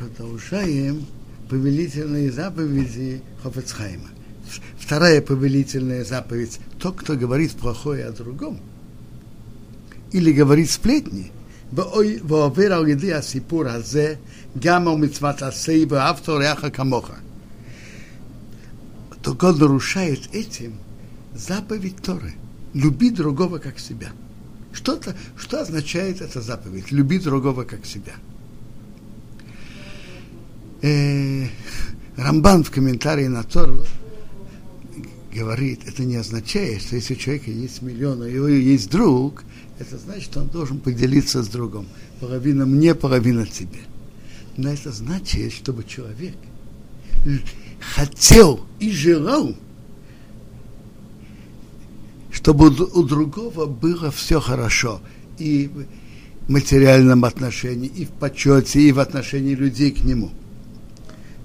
продолжаем повелительные заповеди Хофецхайма. Вторая повелительная заповедь – тот, кто говорит плохое о другом или говорит сплетни, только он нарушает этим заповедь Торы. Люби другого как себя. Что-то, что означает эта заповедь? Люби другого как себя. Э, Рамбан в комментарии на Тору говорит, это не означает, что если у человека есть миллион, а него есть друг, это значит, что он должен поделиться с другом. Половина мне, половина тебе. Но это значит, чтобы человек хотел и желал, чтобы у другого было все хорошо. И в материальном отношении, и в почете, и в отношении людей к нему.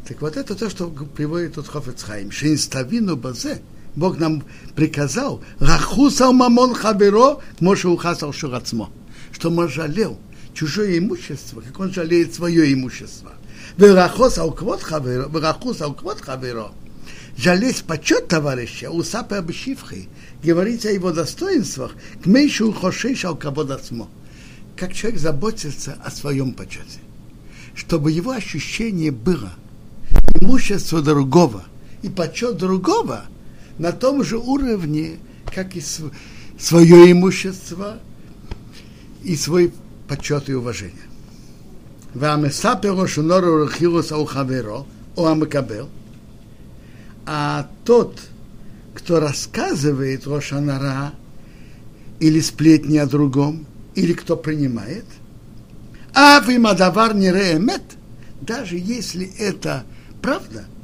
Так вот это то, что приводит тут Хофецхайм. Шинставину базе – Бог нам приказал, рахусал мамон хаберо, моше ухасал шурацмо, что он жалел чужое имущество, как он жалеет свое имущество. Верахос алквот хаберо, верахус алквот хаберо, жалеть почет товарища, усапы обшивхи, говорить о его достоинствах, к меньшу хошиш алкабодацмо, как человек заботится о своем почете, чтобы его ощущение было имущество другого и почет другого – на том же уровне, как и свое имущество и свой почет и уважение. А тот, кто рассказывает Рошанара или сплетни о другом, или кто принимает, а вы мадавар не даже если это правда –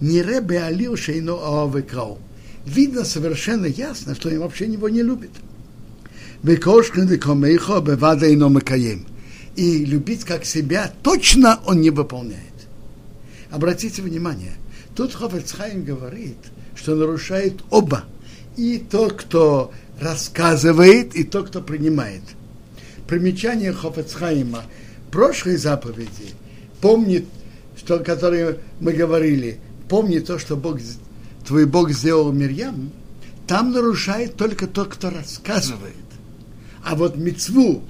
не ребе алил шейно аовекау. Видно совершенно ясно, что он вообще его не любит. И любить как себя точно он не выполняет. Обратите внимание, тут Хофецхайм говорит, что нарушает оба. И тот, кто рассказывает, и тот, кто принимает. Примечание Хофецхайма прошлой заповеди помнит, что, которые мы говорили, помни то, что Бог, твой Бог сделал Мирьям, там нарушает только тот, кто рассказывает. А вот мецву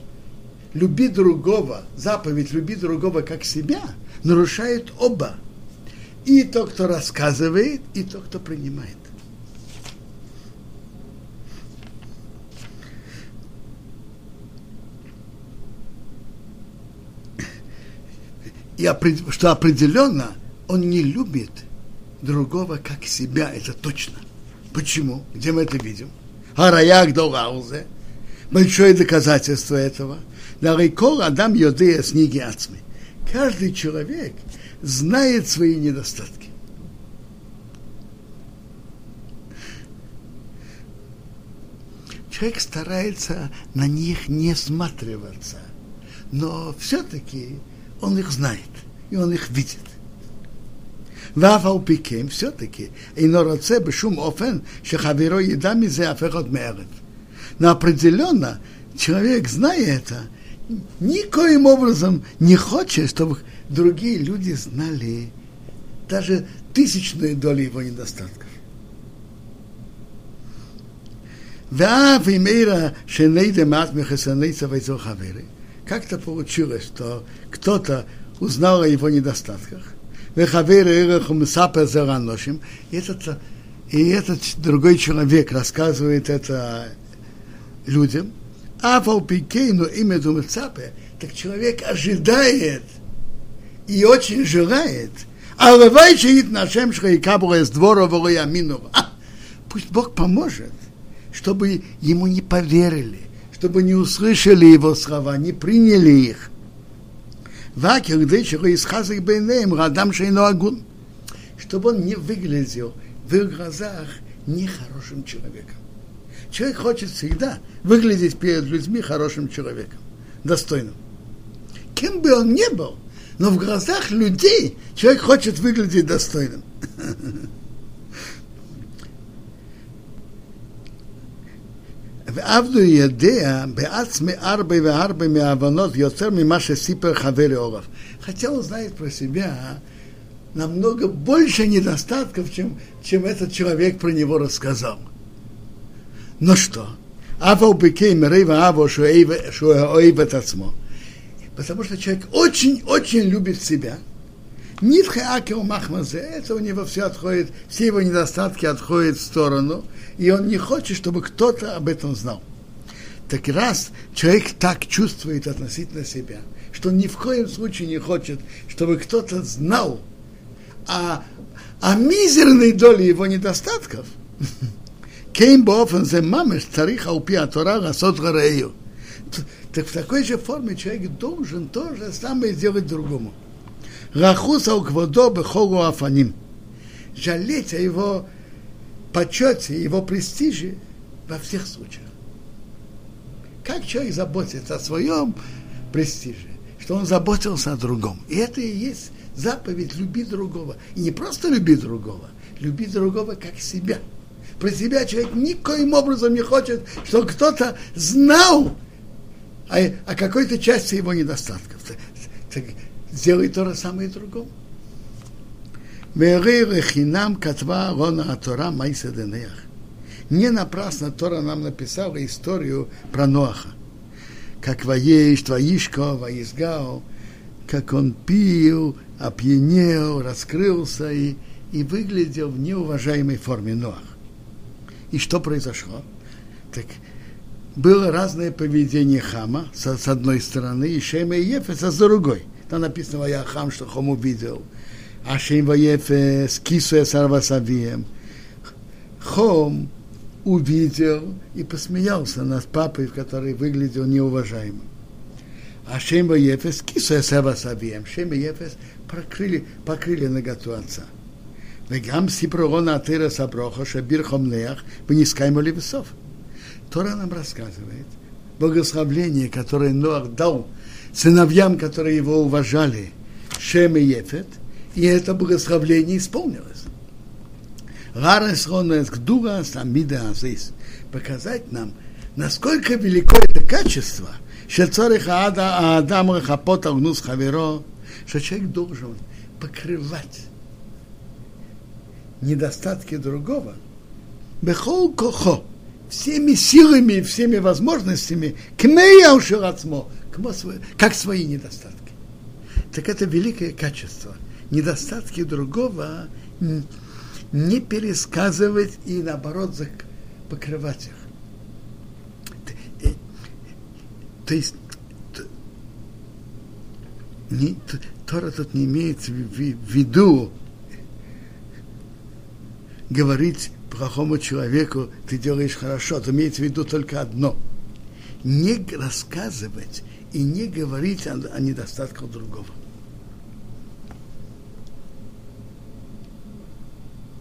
люби другого, заповедь люби другого как себя, нарушает оба. И тот, кто рассказывает, и тот, кто принимает. И что определенно он не любит другого как себя, это точно. Почему? Где мы это видим? Хараяк Долаузе. Большое доказательство этого. Нарикол Адам Йодея с Ниги Ацми. Каждый человек знает свои недостатки. Человек старается на них не сматриваться, но все-таки он их знает, и он их видит. ואף על פי כן, все-таки, אינו רוצה בשום אופן שחברו ידע מזה אף אחד מערב. Но определенно человек, зная это, никоим образом не хочет, чтобы другие люди знали даже тысячную долю его недостатков. ואף אם אירא שנדע מעט מחסני צווי חברי, как-то получилось, что кто-то узнал о его недостатках. И этот, и этот другой человек рассказывает это людям. А Валпикейну имя Думцапе, так человек ожидает и очень желает. А левайчит нашем шхайкабура из двора аминова. Пусть Бог поможет, чтобы ему не поверили, чтобы не услышали его слова, не приняли их. Чтобы он не выглядел в их глазах нехорошим человеком. Человек хочет всегда выглядеть перед людьми хорошим человеком, достойным. Кем бы он ни был, но в глазах людей человек хочет выглядеть достойным. ועבדו יודע בעצמי ארבע וארבע מההבנות יותר ממה שסיפר חברי עורף. Хотя он знает про себя намного больше недостатков, чем, чем этот человек про него рассказал. Но что? Ава убекей мрейва аво шуэоэйв עצמו. Потому что человек очень-очень любит себя. Нитхе Акел Махмазе, это у него все отходит, все его недостатки отходят в сторону, и он не хочет, чтобы кто-то об этом знал. Так раз человек так чувствует относительно себя, что ни в коем случае не хочет, чтобы кто-то знал о, о мизерной доле его недостатков, так в такой же форме человек должен то же самое сделать другому. Рахус алквадо бехолу афаним. Жалеть о его почете, его престиже во всех случаях. Как человек заботится о своем престиже, что он заботился о другом. И это и есть заповедь люби другого. И не просто люби другого, люби другого как себя. Про себя человек никоим образом не хочет, чтобы кто-то знал о, о какой-то части его недостатков. Сделай то же самое и другому. Катва рона Атора Майса Денеях. Не напрасно Тора нам написала историю про Ноаха. Как воешь, твоишко, воизгал, как он пил, опьянел, раскрылся и, и выглядел в неуважаемой форме Ноах. И что произошло? Так было разное поведение Хама с, с одной стороны, и Шема и Ефеса с другой. Там написано Ваяхам, что Хом увидел. Ашим Ваефес, Кису Эсарва Савием. Хом увидел и посмеялся над папой, который выглядел неуважаемым. А Шем Ефес, кису Эсава Савием, Шем Ефес покрыли, покрыли наготу отца. Вегам сипрогона атыра саброха шабир хомнеях вынискаем левесов. Тора нам рассказывает, благословление, которое Ноах дал сыновьям, которые его уважали, Шем и Ефет, и это благословление исполнилось. Показать нам, насколько велико это качество, Агнус Хаверо, что человек должен покрывать недостатки другого, бехол кохо, всеми силами, всеми возможностями, кмеяуширацмо, как свои недостатки. Так это великое качество. Недостатки другого не пересказывать и наоборот покрывать их. То есть не, Тора тут не имеет в виду говорить плохому человеку, ты делаешь хорошо, то имеется в виду только одно. Не рассказывать и не говорить о, о недостатках другого.